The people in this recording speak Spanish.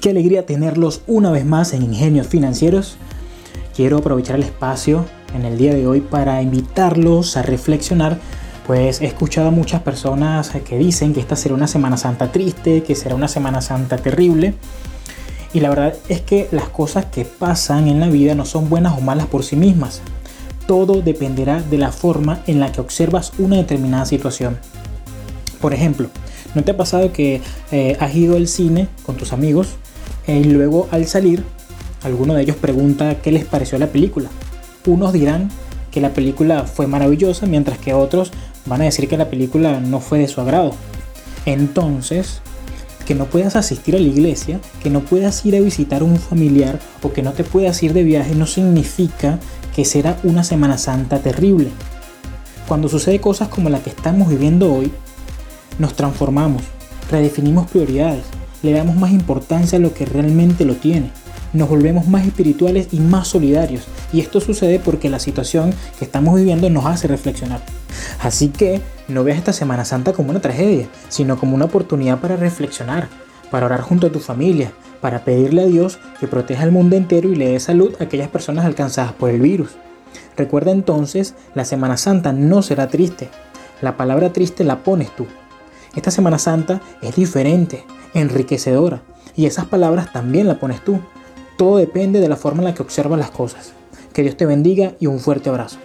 Qué alegría tenerlos una vez más en Ingenios Financieros. Quiero aprovechar el espacio en el día de hoy para invitarlos a reflexionar, pues he escuchado a muchas personas que dicen que esta será una Semana Santa triste, que será una Semana Santa terrible. Y la verdad es que las cosas que pasan en la vida no son buenas o malas por sí mismas. Todo dependerá de la forma en la que observas una determinada situación. Por ejemplo, ¿no te ha pasado que eh, has ido al cine con tus amigos y luego al salir, alguno de ellos pregunta qué les pareció la película. Unos dirán que la película fue maravillosa, mientras que otros van a decir que la película no fue de su agrado. Entonces, que no puedas asistir a la iglesia, que no puedas ir a visitar a un familiar o que no te puedas ir de viaje no significa que será una Semana Santa terrible. Cuando sucede cosas como la que estamos viviendo hoy, nos transformamos, redefinimos prioridades, le damos más importancia a lo que realmente lo tiene. Nos volvemos más espirituales y más solidarios. Y esto sucede porque la situación que estamos viviendo nos hace reflexionar. Así que no veas esta Semana Santa como una tragedia, sino como una oportunidad para reflexionar, para orar junto a tu familia, para pedirle a Dios que proteja al mundo entero y le dé salud a aquellas personas alcanzadas por el virus. Recuerda entonces, la Semana Santa no será triste. La palabra triste la pones tú. Esta Semana Santa es diferente, enriquecedora. Y esas palabras también las pones tú. Todo depende de la forma en la que observas las cosas. Que Dios te bendiga y un fuerte abrazo.